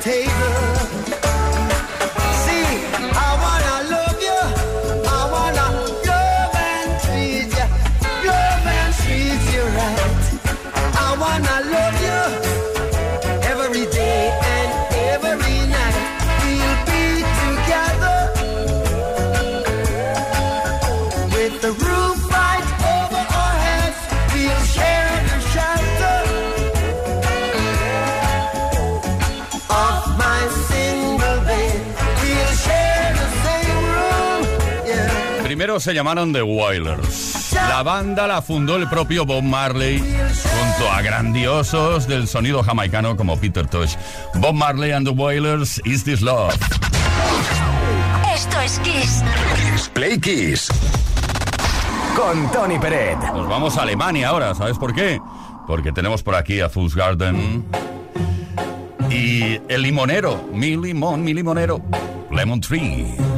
table. Se llamaron The Wailers. La banda la fundó el propio Bob Marley junto a grandiosos del sonido jamaicano como Peter Tosh. Bob Marley and The Wailers, Is This Love? Esto es Kiss. Kiss Play Kiss. Con Tony Peret. Nos vamos a Alemania ahora, ¿sabes por qué? Porque tenemos por aquí a Fools Garden. Y el limonero, mi limón, mi limonero, Lemon Tree.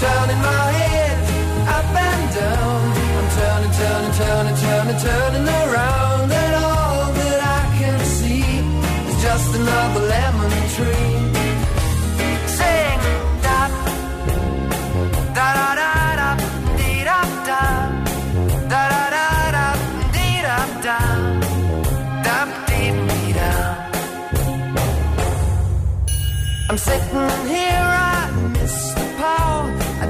Turning my head up and down. I'm turning, turning, turning, turning, turning around, and all that I can see is just another lemon tree. Sing da da da da dee da da da da da da dee da da da dee da. I'm sitting here,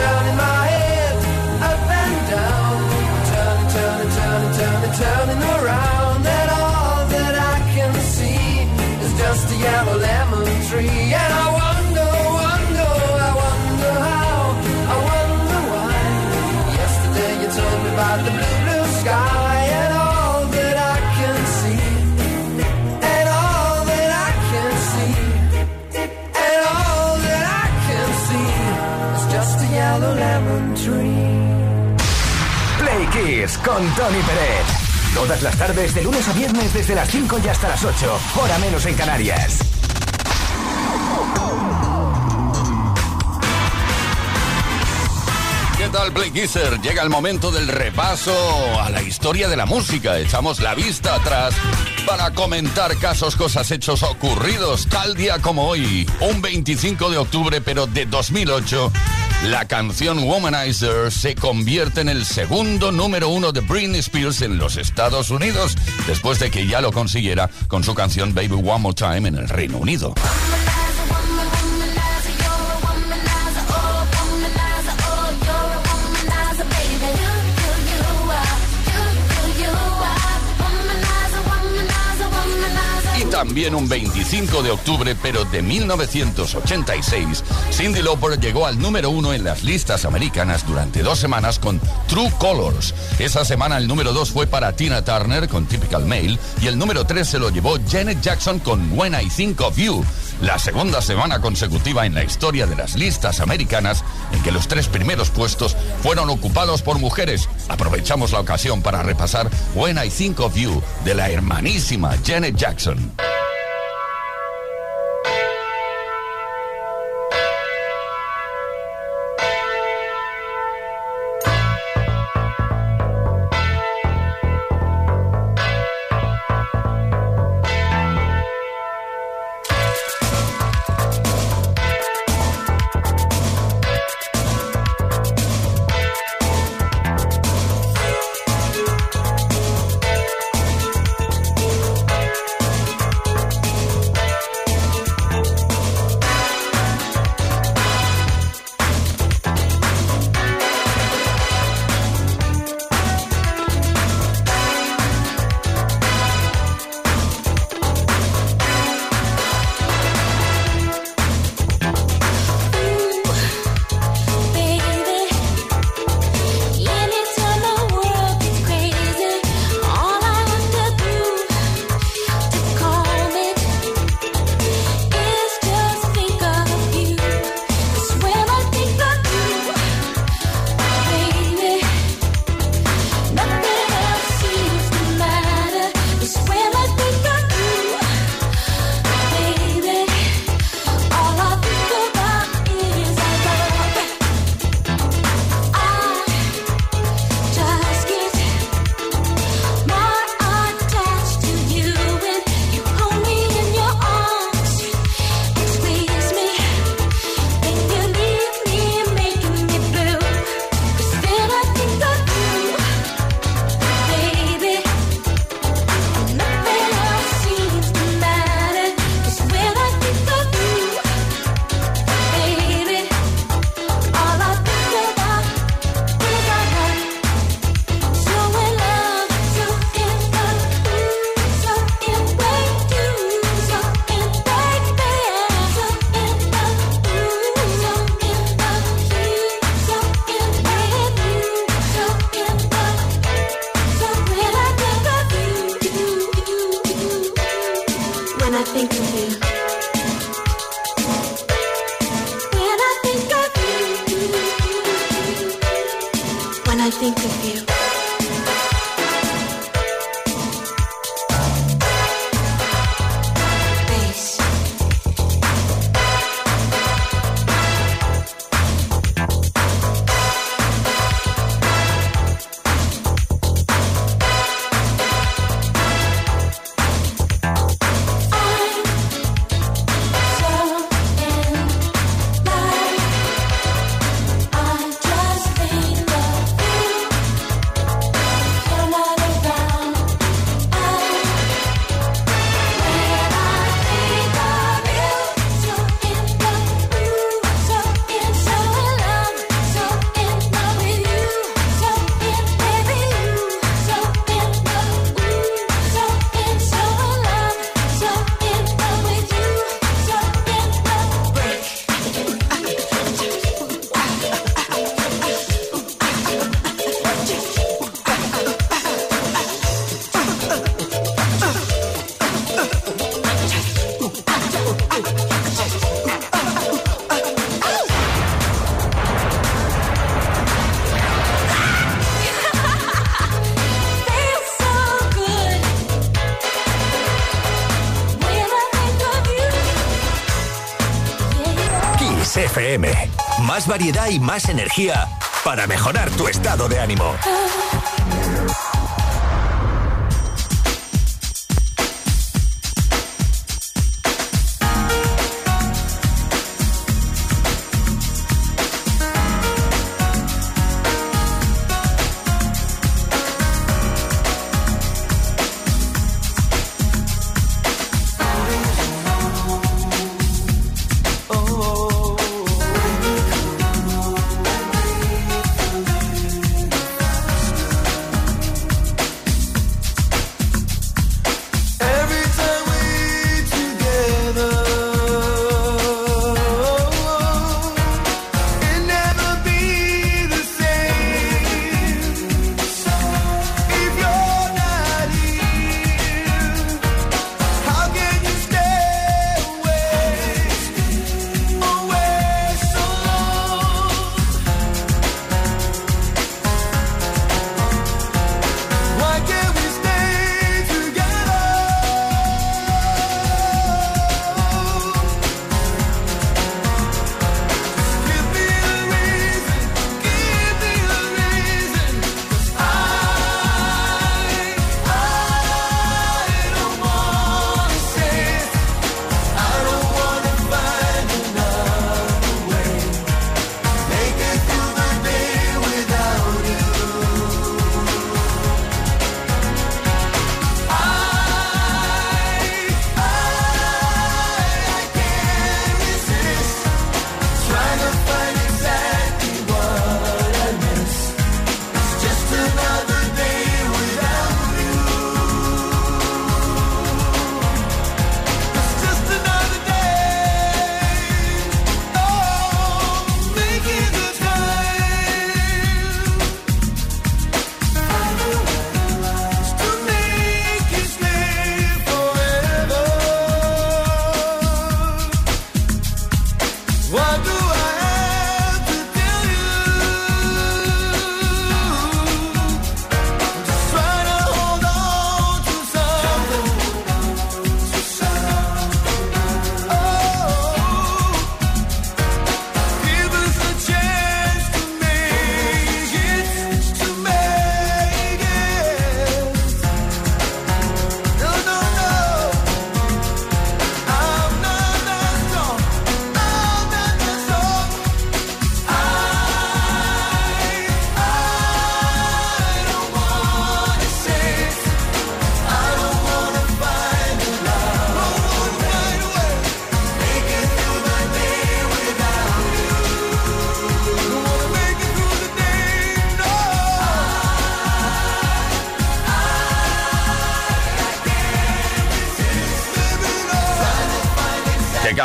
Turning my head up and down. Turning, turning, turning, turning, turning around. And all that I can see is just a yellow lemon tree. Con Tony Pérez. Todas las tardes, de lunes a viernes, desde las 5 y hasta las 8, hora menos en Canarias. ¿Qué tal, Play Kisser? Llega el momento del repaso a la historia de la música. Echamos la vista atrás para comentar casos, cosas, hechos ocurridos tal día como hoy, un 25 de octubre, pero de 2008. La canción Womanizer se convierte en el segundo número uno de Britney Spears en los Estados Unidos, después de que ya lo consiguiera con su canción Baby One More Time en el Reino Unido. También un 25 de octubre, pero de 1986, Cindy Lauper llegó al número uno en las listas americanas durante dos semanas con True Colors. Esa semana el número dos fue para Tina Turner con Typical Male y el número tres se lo llevó Janet Jackson con When I Think of You la segunda semana consecutiva en la historia de las listas americanas en que los tres primeros puestos fueron ocupados por mujeres. Aprovechamos la ocasión para repasar When I Think of You de la hermanísima Janet Jackson. Y más energía para mejorar tu estado de ánimo.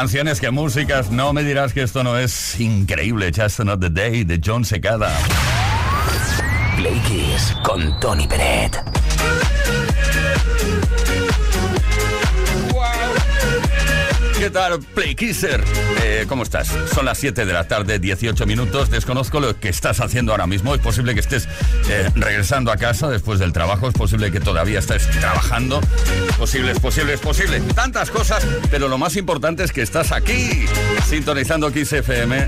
Canciones, que músicas. No me dirás que esto no es increíble. Just Another Day de John Secada. Play con Tony Peret. ¿Qué tal, Playkisser? Eh, ¿Cómo estás? Son las 7 de la tarde, 18 minutos. Desconozco lo que estás haciendo ahora mismo. Es posible que estés eh, regresando a casa después del trabajo. Es posible que todavía estés trabajando. Posible, es posible, es posible. Tantas cosas, pero lo más importante es que estás aquí, sintonizando Kiss FM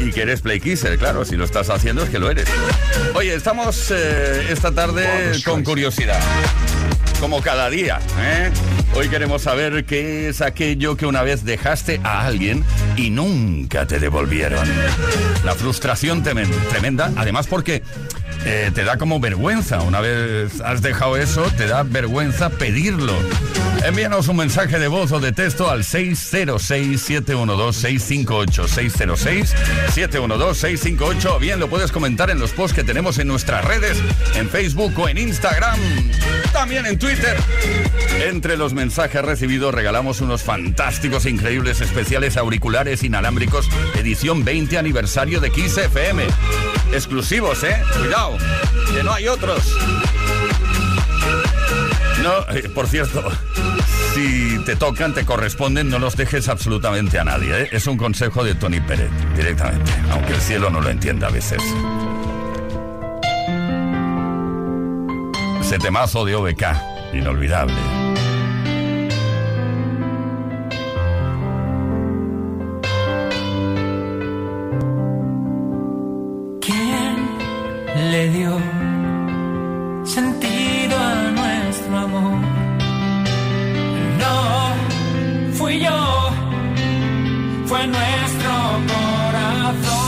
y que eres Playkisser. Claro, si lo estás haciendo es que lo eres. Oye, estamos eh, esta tarde con curiosidad como cada día. ¿eh? Hoy queremos saber qué es aquello que una vez dejaste a alguien y nunca te devolvieron. La frustración tremenda, además porque eh, te da como vergüenza. Una vez has dejado eso, te da vergüenza pedirlo. Envíanos un mensaje de voz o de texto al 606-712-658. 606-712-658. O bien lo puedes comentar en los posts que tenemos en nuestras redes, en Facebook o en Instagram. También en Twitter. Entre los mensajes recibidos regalamos unos fantásticos, increíbles, especiales auriculares inalámbricos, edición 20 aniversario de Kiss FM. Exclusivos, ¿eh? Cuidado, que no hay otros. No, eh, por cierto, si te tocan, te corresponden, no los dejes absolutamente a nadie. ¿eh? Es un consejo de Tony Pérez, directamente, aunque el cielo no lo entienda a veces. Ese temazo de OBK, inolvidable. sentido a nuestro amor. No fui yo, fue nuestro corazón.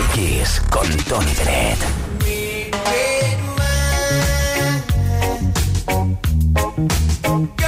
It's up to you.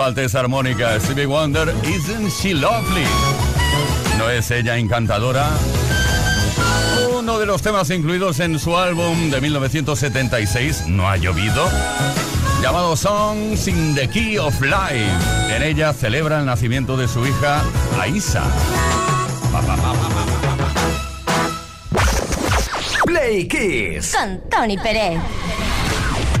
Falte esa armónica. Stevie Wonder, Isn't She Lovely? ¿No es ella encantadora? Uno de los temas incluidos en su álbum de 1976, No ha llovido, llamado Songs in the Key of Life. En ella celebra el nacimiento de su hija, Aisa. Play Kiss. Con Tony Pérez.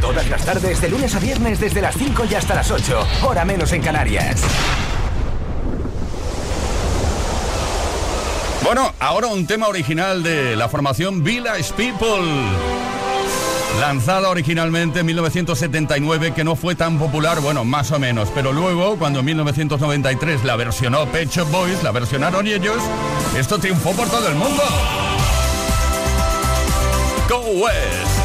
Todas las tardes, de lunes a viernes, desde las 5 y hasta las 8. Hora menos en Canarias. Bueno, ahora un tema original de la formación Village People. Lanzada originalmente en 1979, que no fue tan popular, bueno, más o menos, pero luego, cuando en 1993 la versionó Pet Shop Boys, la versionaron ellos, esto triunfó por todo el mundo. Go West.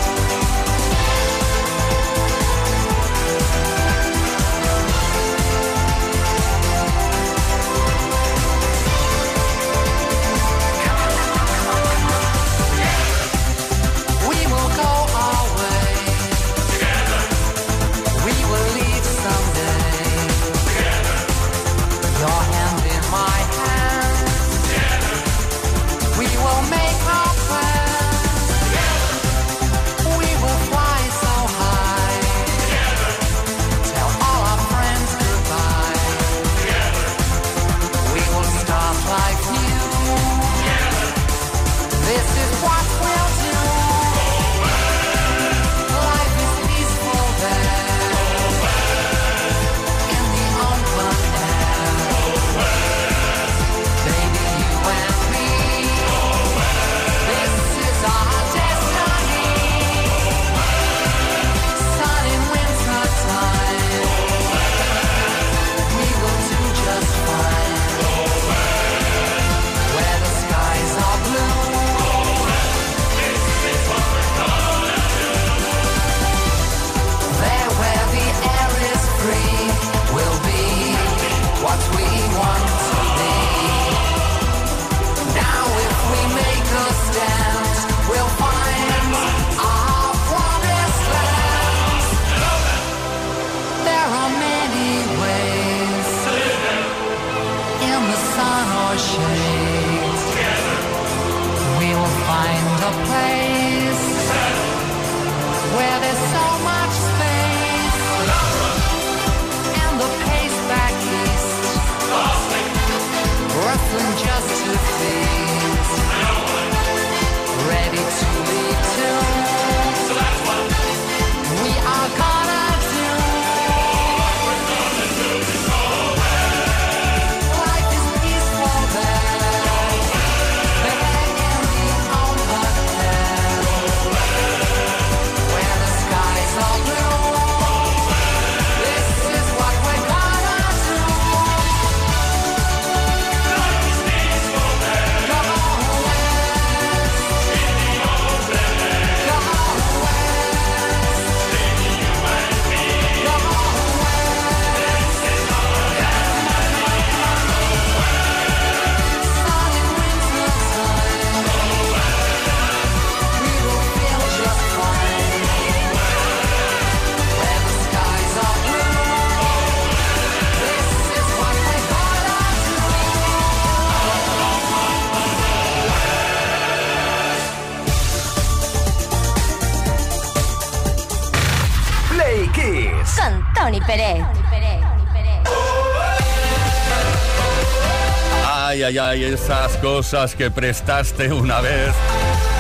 Cosas que prestaste una vez,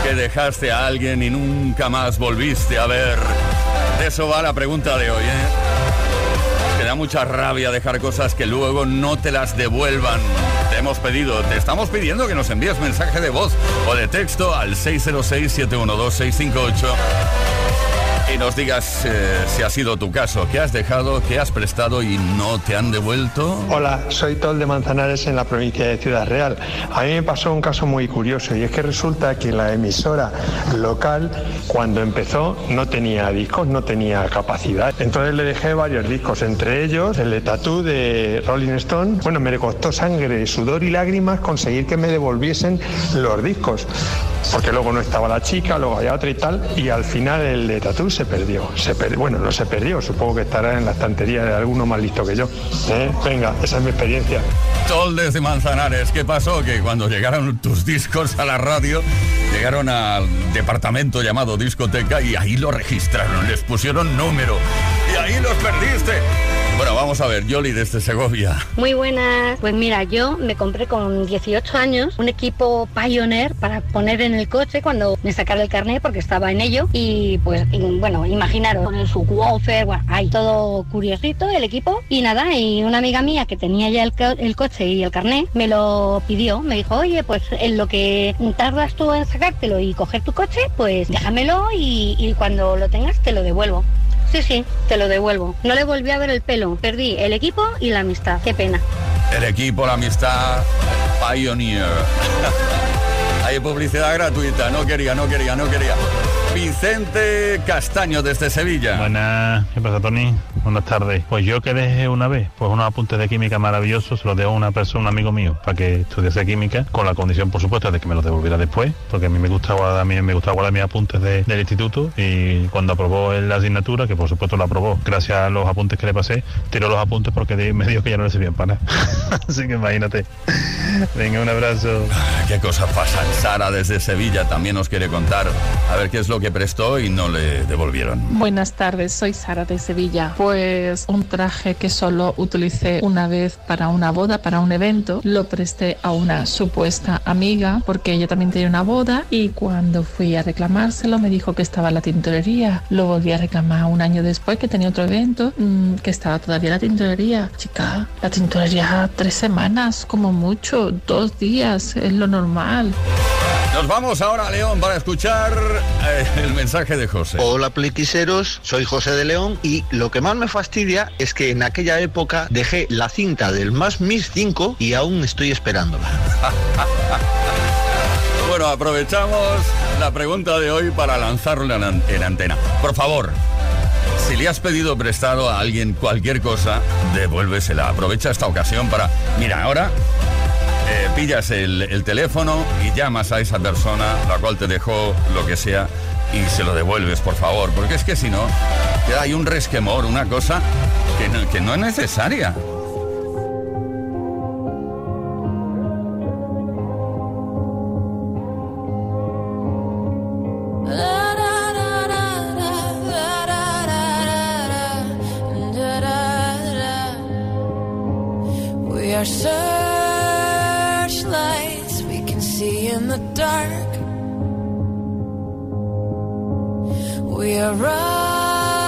que dejaste a alguien y nunca más volviste a ver. Eso va la pregunta de hoy, ¿eh? Que da mucha rabia dejar cosas que luego no te las devuelvan. Te hemos pedido, te estamos pidiendo que nos envíes mensaje de voz o de texto al 606-712-658 y nos digas eh, si ha sido tu caso, qué has dejado, qué has prestado y no te han devuelto. Hola, soy Tol de Manzanares en la provincia de Ciudad Real. A mí me pasó un caso muy curioso y es que resulta que la emisora local cuando empezó no tenía discos, no tenía capacidad. Entonces le dejé varios discos, entre ellos el de Tattoo de Rolling Stone. Bueno, me costó sangre, sudor y lágrimas conseguir que me devolviesen los discos. Porque luego no estaba la chica, luego había otra y tal, y al final el de Tattoo se perdió. Se per- Bueno, no se perdió, supongo que estará en la estantería de alguno más listo que yo. ¿Eh? Venga, esa es mi experiencia. Tol desde Manzanares, ¿qué pasó? Que cuando llegaron tus discos a la radio, llegaron al departamento llamado discoteca y ahí lo registraron, les pusieron número y ahí los perdiste. Bueno, vamos a ver, Yoli desde Segovia. Muy buenas. Pues mira, yo me compré con 18 años un equipo Pioneer para poner en el coche cuando me sacara el carnet porque estaba en ello y pues bueno, imaginaros con el subwoofer, bueno, ahí todo curiosito el equipo y nada, y una amiga mía que tenía ya el, co- el coche y el carnet me lo pidió, me dijo, oye, pues en lo que tardas tú en sacártelo y coger tu coche, pues déjamelo y cuando lo tengas te lo devuelvo. Sí, sí, te lo devuelvo. No le volví a ver el pelo. Perdí el equipo y la amistad. Qué pena. El equipo, la amistad, Pioneer. Hay publicidad gratuita, no quería, no quería, no quería. Vicente Castaño desde Sevilla. Buenas, ¿qué pasa Tony? Buenas tardes. Pues yo que dejé una vez, pues unos apuntes de química maravillosos, se los dejo a una persona, un amigo mío, para que estudiase química, con la condición por supuesto de que me los devolviera después, porque a mí me gusta guardar, a mí me gusta guardar mis apuntes de- del instituto y cuando aprobó la asignatura, que por supuesto la aprobó, gracias a los apuntes que le pasé, tiró los apuntes porque me dijo que ya no le servían para nada. Así que imagínate. Venga, un abrazo. ¿Qué cosas pasan? Sara desde Sevilla también nos quiere contar a ver qué es lo que prestó y no le devolvieron. Buenas tardes, soy Sara de Sevilla. Pues un traje que solo utilicé una vez para una boda, para un evento, lo presté a una supuesta amiga porque ella también tenía una boda y cuando fui a reclamárselo me dijo que estaba en la tintorería. Lo volví a reclamar un año después que tenía otro evento mm, que estaba todavía en la tintorería. Chica, la tintorería tres semanas, como mucho, dos días, es lo normal. Nos vamos ahora a León para escuchar eh, el mensaje de José. Hola pliquiseros, soy José de León y lo que más me fastidia es que en aquella época dejé la cinta del Más Mis 5 y aún estoy esperándola. Bueno, aprovechamos la pregunta de hoy para lanzarla en, an- en antena. Por favor, si le has pedido prestado a alguien cualquier cosa, devuélvesela. Aprovecha esta ocasión para... Mira, ahora eh, pillas el, teléfono y llamas a esa persona, la cual te dejó lo que sea, y se lo devuelves, por favor, porque es que si no, ya hay un resquemor, una cosa que no, que no es necesaria. We are so see in the dark. We are rockets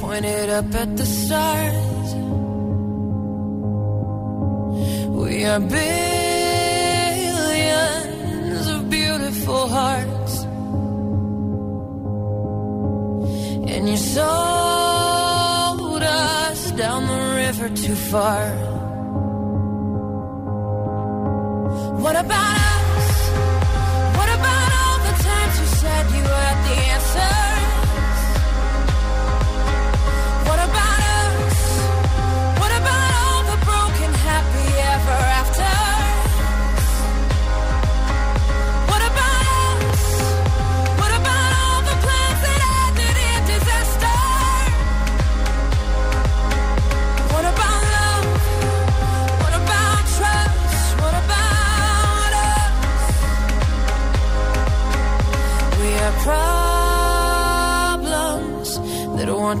pointed up at the stars. We are billions of beautiful hearts. And you sold us down the river too far. What about?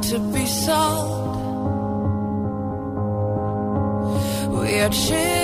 to be sold. We are cheap.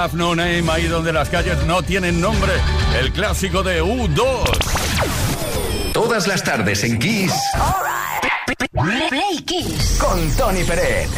Have No Name, ahí donde las calles no tienen nombre, el clásico de U2. Todas las tardes en Kiss. Play Kiss. Con Tony Peret.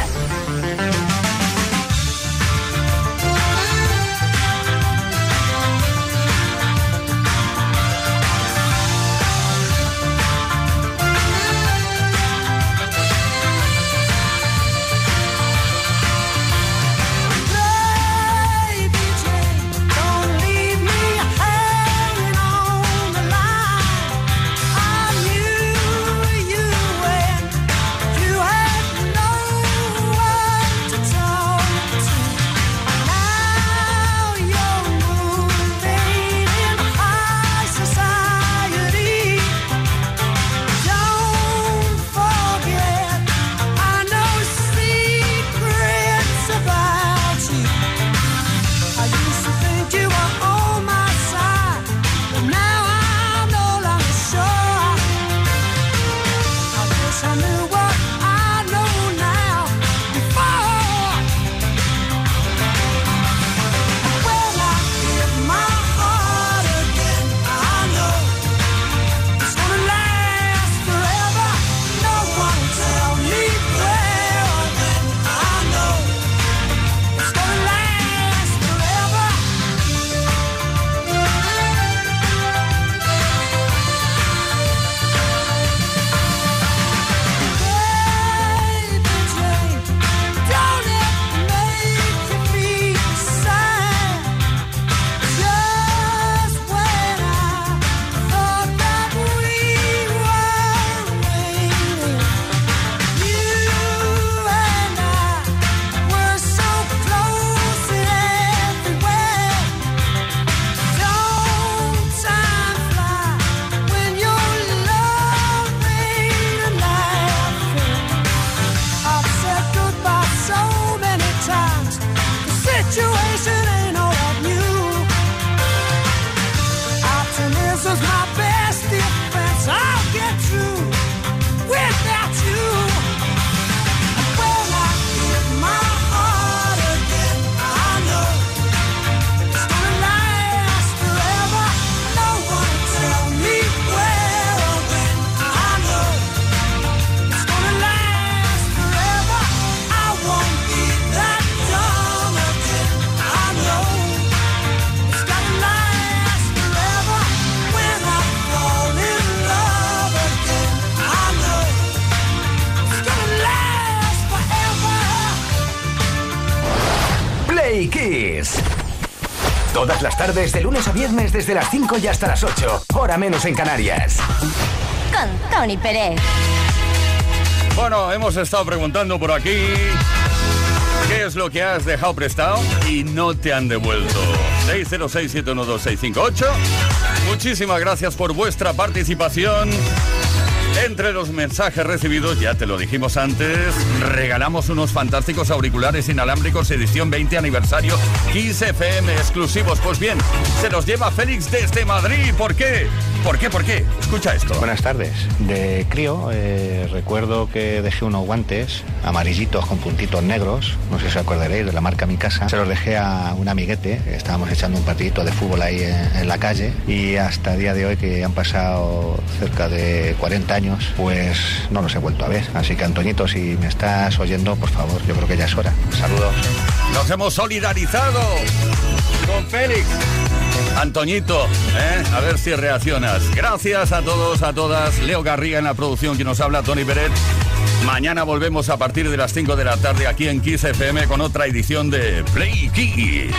Desde las 5 y hasta las 8. Hora menos en Canarias. Con Tony Pérez. Bueno, hemos estado preguntando por aquí qué es lo que has dejado prestado y no te han devuelto. 606-712-658. Muchísimas gracias por vuestra participación. Entre los mensajes recibidos, ya te lo dijimos antes, regalamos unos fantásticos auriculares inalámbricos edición 20 aniversario 15 FM exclusivos. Pues bien, se los lleva Félix desde Madrid. ¿Por qué? ¿Por qué? ¿Por qué? Escucha esto. Buenas tardes. De crío eh, recuerdo que dejé unos guantes amarillitos con puntitos negros, no sé si os acordaréis de la marca Mi Casa. Se los dejé a un amiguete, estábamos echando un partidito de fútbol ahí en, en la calle y hasta el día de hoy que han pasado cerca de 40 años, pues no los he vuelto a ver. Así que Antoñito, si me estás oyendo, por favor, yo creo que ya es hora. Saludos. Nos hemos solidarizado con Félix. Antoñito, ¿eh? a ver si reaccionas. Gracias a todos, a todas. Leo Garriga en la producción que nos habla, Tony Beret. Mañana volvemos a partir de las 5 de la tarde aquí en Kiss FM con otra edición de Play Kiss.